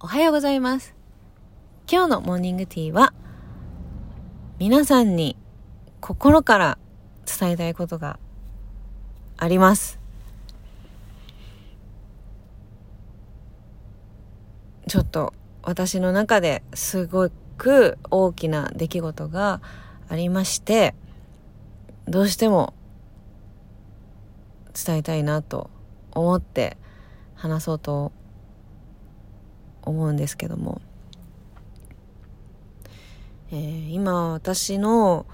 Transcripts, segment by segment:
おはようございます。今日のモーニングティーは、皆さんに心から伝えたいことがあります。ちょっと私の中ですごく大きな出来事がありまして、どうしても伝えたいなと思って話そうと思うんですけども、えー今私の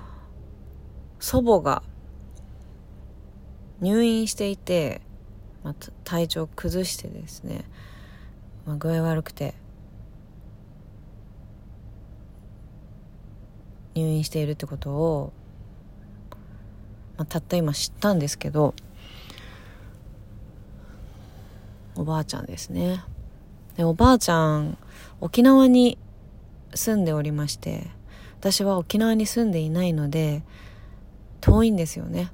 祖母が入院していて、まあ、体調崩してですね、まあ、具合悪くて入院しているってことを、まあ、たった今知ったんですけどおばあちゃんですね。おばあちゃん沖縄に住んでおりまして私は沖縄に住んでいないので遠いんですよね。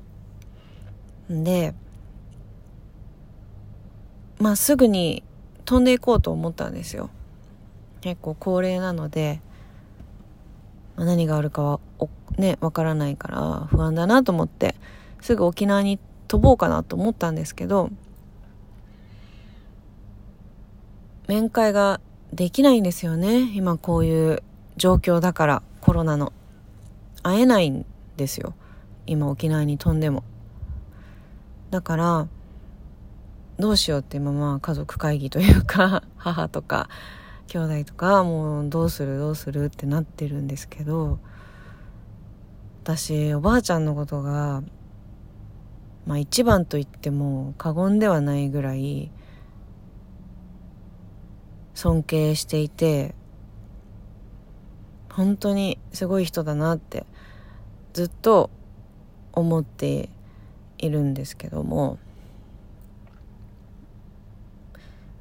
でまあすぐに飛んでいこうと思ったんですよ。結構高齢なので、ま何があるかはねわからないから不安だなと思ってすぐ沖縄に飛ぼうかなと思ったんですけど面会ができないんですよね。今こういう状況だからコロナの。会えないんですよ。今沖縄に飛んでも。だからどうしようって今まあ家族会議というか 母とか兄弟とかもうどうするどうするってなってるんですけど私おばあちゃんのことがまあ一番と言っても過言ではないぐらい尊敬していて本当にすごい人だなってずっと思っているんですけども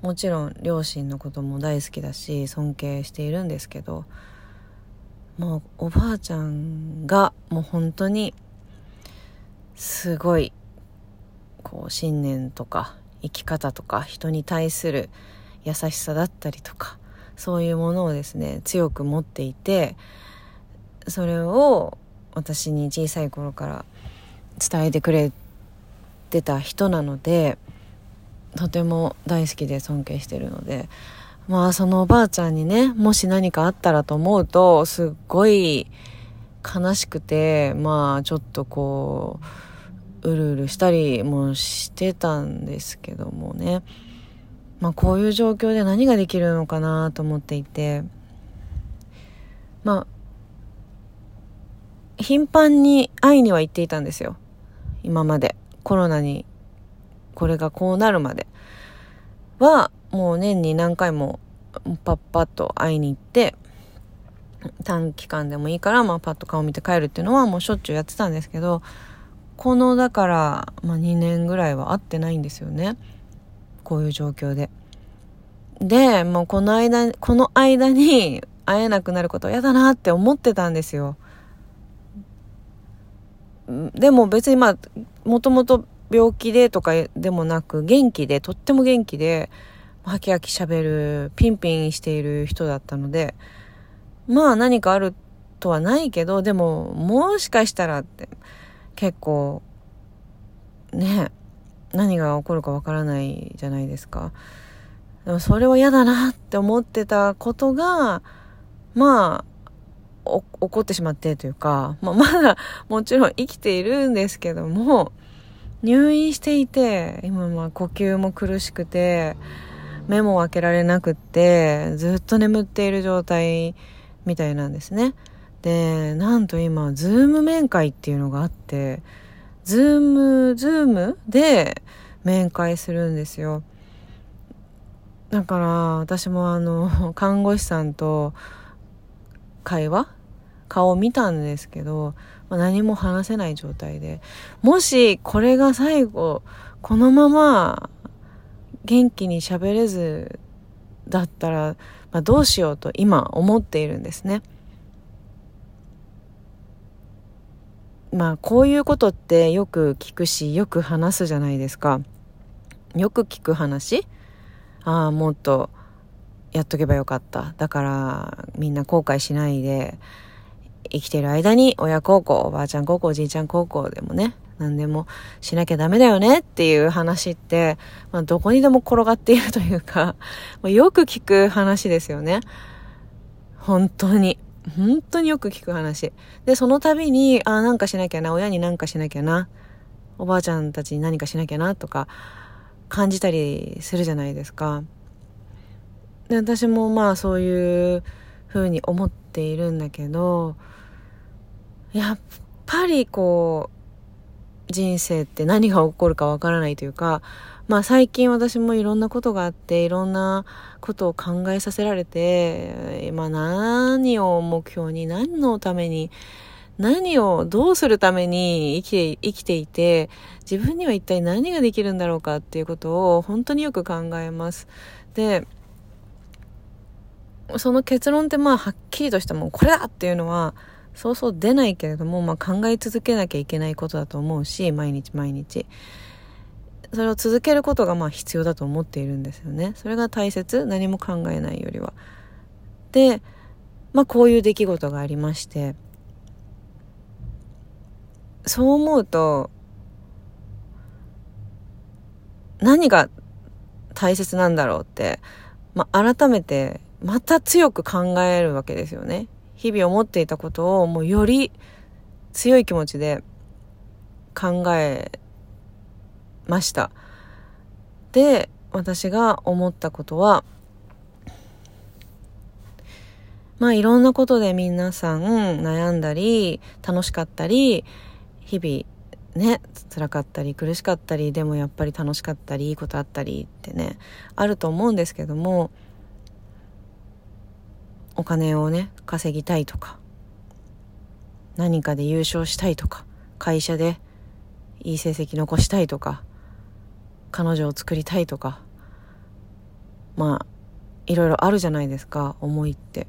もちろん両親のことも大好きだし尊敬しているんですけどもうおばあちゃんがもう本当にすごいこう信念とか生き方とか人に対する優しさだったりとかそういうものをですね強く持っていてそれを私に小さい頃から伝えてくれてた人なのでとても大好きで尊敬してるのでまあそのおばあちゃんにねもし何かあったらと思うとすっごい悲しくてまあちょっとこううるうるしたりもしてたんですけどもね。まあこういう状況で何ができるのかなと思っていて。まあ頻繁に会いには行っていたんですよ。今まで。コロナにこれがこうなるまで。はもう年に何回もパッパッと会いに行って短期間でもいいから、まあ、パッと顔見て帰るっていうのはもうしょっちゅうやってたんですけどこのだから、まあ、2年ぐらいは会ってないんですよね。こういう状況で。でもうこの間この間に会えなくなること嫌だなって思ってたんですよ。でも別にまあもともと病気でとかでもなく元気でとっても元気でハキハキ喋るピンピンしている人だったのでまあ何かあるとはないけどでももしかしたらって結構ね何が起こるかわからないじゃないですか。でもそれは嫌だなって思ってたことがまあお起こってしまってというか、まあ、まだもちろん生きているんですけども入院していて今まあ呼吸も苦しくて目も開けられなくってずっと眠っている状態みたいなんですね。でなんと今 Zoom 面会っていうのがあって Zoom Zoom で面会するんですよ。だから私もあの 看護師さんと会話？顔を見たんですけど、まあ、何も話せない状態で。もしこれが最後このまま元気に喋れずだったら、まあ、どうしようと今思っているんですね。まあこういうことってよく聞くしよく話すじゃないですか。よく聞く話？ああもっとやっとけばよかった。だからみんな後悔しないで、生きてる間に親孝行、おばあちゃん孝行、おじいちゃん孝行でもね、何でもしなきゃダメだよねっていう話って、まあ、どこにでも転がっているというか、まあ、よく聞く話ですよね。本当に。本当によく聞く話。で、その度に、ああ、なんかしなきゃな、親になんかしなきゃな、おばあちゃんたちに何かしなきゃな、とか、感じたりするじゃないですか。で、私もまあそういう風に思っているんだけど、やっぱりこう、人生って何が起こるかわからないというか、まあ最近私もいろんなことがあって、いろんなことを考えさせられて、まあ何を目標に、何のために、何をどうするために生きて、生きていて、自分には一体何ができるんだろうかっていうことを本当によく考えます。で、その結論ってまあはっきりとしたもうこれだっていうのはそうそう出ないけれども、まあ、考え続けなきゃいけないことだと思うし毎日毎日。それを続けることがまあ必要だと思っているんですよね。それが大切。何も考えないよりは。でまあこういう出来事がありまして。そう思うと何が大切なんだろうって、まあ、改めてまた強く考えるわけですよね。日々思っていたことをもうより強い気持ちで考えました。で、私が思ったことは、まあいろんなことで皆さん悩んだり、楽しかったり、日々ね、辛かったり苦しかったり、でもやっぱり楽しかったり、いいことあったりってね、あると思うんですけども、お金をね稼ぎたいとか何かで優勝したいとか会社でいい成績残したいとか彼女を作りたいとかまあいろいろあるじゃないですか思いって。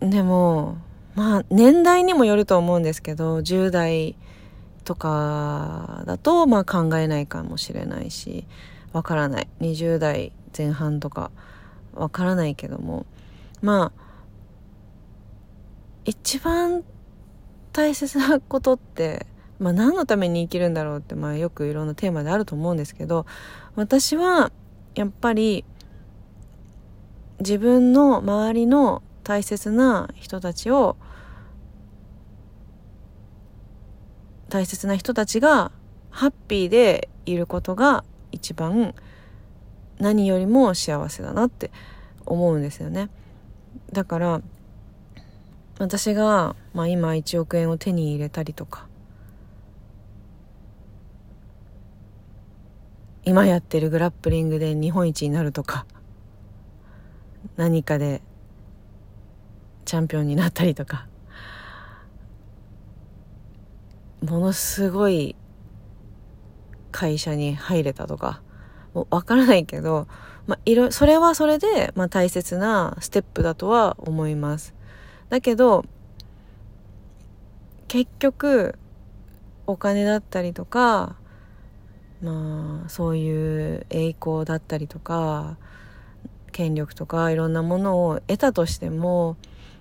でもまあ年代にもよると思うんですけど10代とかだとまあ考えないかもしれないしわからない。20代前半とかわからないけどもまあ一番大切なことって、まあ、何のために生きるんだろうって、まあ、よくいろんなテーマであると思うんですけど私はやっぱり自分の周りの大切な人たちを大切な人たちがハッピーでいることが一番何よりも幸せだなって思うんですよね。だから私が、まあ、今1億円を手に入れたりとか今やってるグラップリングで日本一になるとか何かでチャンピオンになったりとかものすごい会社に入れたとかもう分からないけどまあ、いろ、それはそれで、まあ、大切なステップだとは思います。だけど、結局、お金だったりとか、まあ、そういう栄光だったりとか、権力とかいろんなものを得たとしても、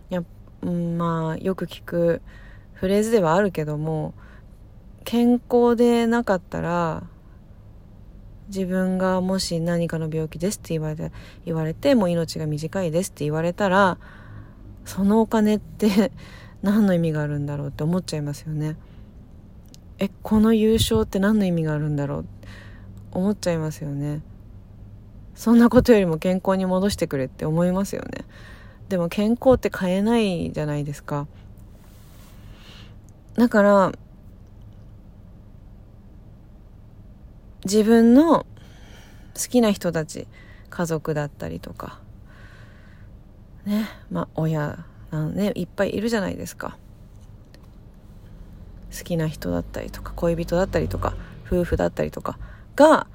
やまあ、よく聞くフレーズではあるけども、健康でなかったら自分がもし何かの病気ですって言われて、言われて、もう命が短いですって言われたら、そのお金って 何の意味があるんだろうって思っちゃいますよね。え、この優勝って何の意味があるんだろう？って思っちゃいますよね。そんなことよりも健康に戻してくれって思いますよね。でも健康って買えないじゃないですか。だから、自分の好きな人たち家族だったりとか。ねまあ親なんねいっぱいいるじゃないですか。好きな人だったりとか恋人だったりとか夫婦だったりとかが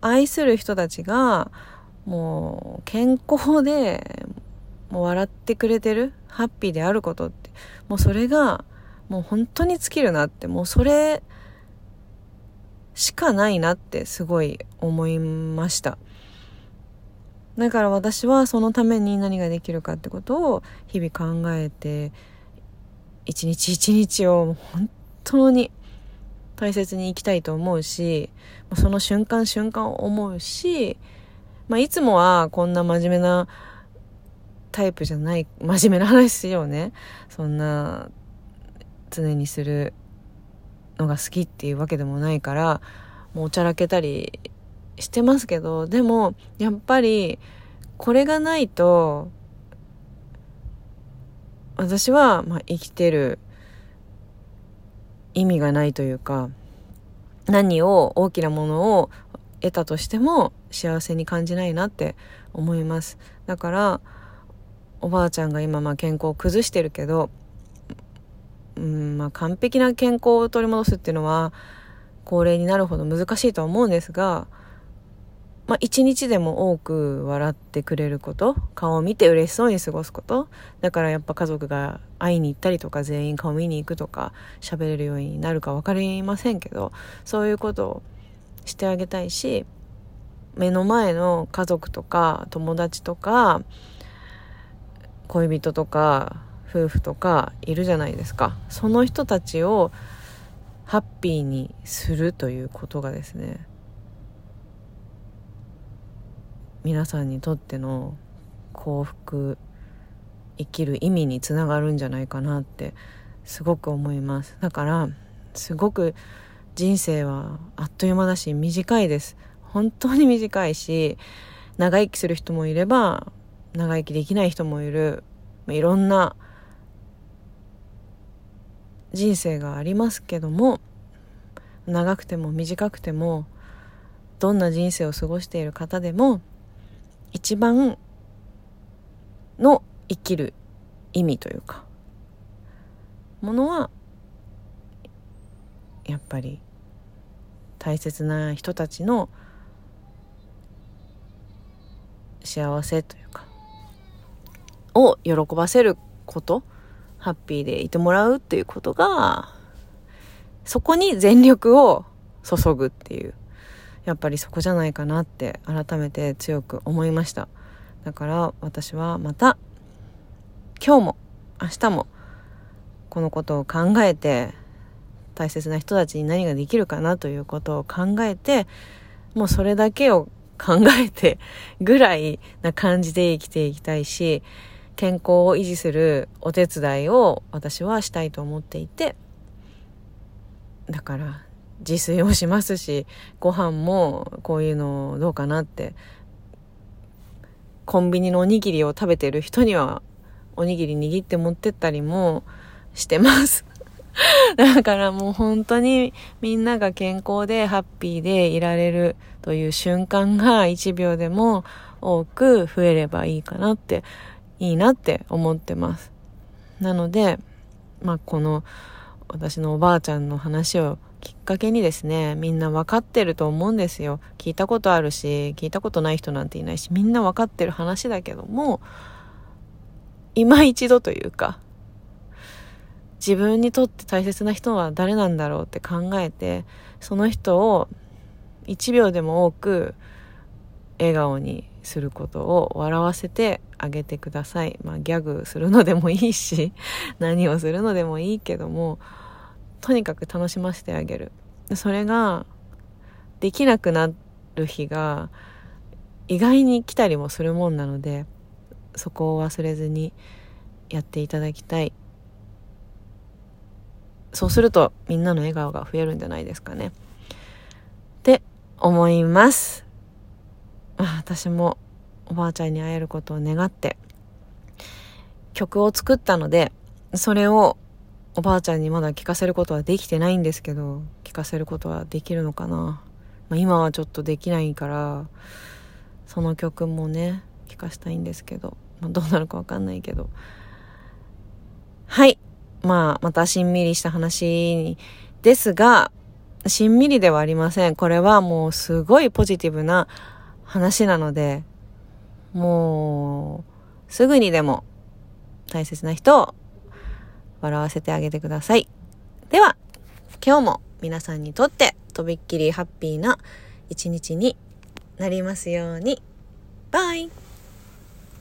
愛する人たちがもう健康でもう笑ってくれてるハッピーであることってもうそれがもう本当に尽きるなってもうそれしかないなってすごい思いました。だから私はそのために何ができるかってことを日々考えて一日一日を本当に大切に生きたいと思うしその瞬間瞬間を思うし、まあ、いつもはこんな真面目なタイプじゃない真面目な話をねそんな常にするのが好きっていうわけでもないからもうおちゃらけたりしてますけどでもやっぱりこれがないと私は、まあ、生きてる意味がないというか何を大きなものを得たとしても幸せに感じないなって思います。だからおばあちゃんが今まあ健康を崩してるけどうんまあ、完璧な健康を取り戻すっていうのは高齢になるほど難しいとは思うんですが、まあ、一日でも多く笑ってくれること顔を見て嬉しそうに過ごすことだからやっぱ家族が会いに行ったりとか全員顔見に行くとか喋れるようになるか分かりませんけどそういうことをしてあげたいし目の前の家族とか友達とか恋人とか夫婦とかいるじゃないですか。その人たちをハッピーにするということがですね皆さんにとっての幸福生きる意味につながるんじゃないかなってすごく思います。だからすごく人生はあっという間だし短いです。本当に短いし長生きする人もいれば長生きできない人もいる。いろんな人生がありますけども長くても短くてもどんな人生を過ごしている方でも一番の生きる意味というかものはやっぱり大切な人たちの幸せというかを喜ばせることハッピーでいてもらうっていうことが、そこに全力を注ぐっていう、やっぱりそこじゃないかなって改めて強く思いました。だから私はまた、今日も明日もこのことを考えて、大切な人たちに何ができるかなということを考えて、もうそれだけを考えてぐらいな感じで生きていきたいし、健康を維持するお手伝いを私はしたいと思っていてだから自炊をしますしご飯もこういうのどうかなってコンビニのおにぎりを食べてる人にはおにぎり握って持ってったりもしてます。だからもう本当にみんなが健康でハッピーでいられるという瞬間が1秒でも多く増えればいいかなっていいなって思ってます。なので、まあ、この私のおばあちゃんの話をきっかけにですね、みんな分かってると思うんですよ。聞いたことあるし、聞いたことない人なんていないし、みんな分かってる話だけども、今一度というか、自分にとって大切な人は誰なんだろうって考えて、その人を1秒でも多く笑顔にすることを笑わせてあげてください。まあギャグするのでもいいし、何をするのでもいいけども、とにかく楽しませてあげる。それができなくなる日が意外に来たりもするもんなので、そこを忘れずにやっていただきたい。そうするとみんなの笑顔が増えるんじゃないですかね。って思います。私もおばあちゃんに会えることを願って曲を作ったのでそれをおばあちゃんにまだ聞かせることはできてないんですけど聞かせることはできるのかな、まあ、今はちょっとできないからその曲もね聞かせたいんですけど、まあ、どうなるかわかんないけど。はい。まあまたしんみりした話ですがしんみりではありません。これはもうすごいポジティブな話なのでもう、すぐにでも大切な人を笑わせてあげてください。では、今日も皆さんにとってとびっきりハッピーな一日になりますように。バイ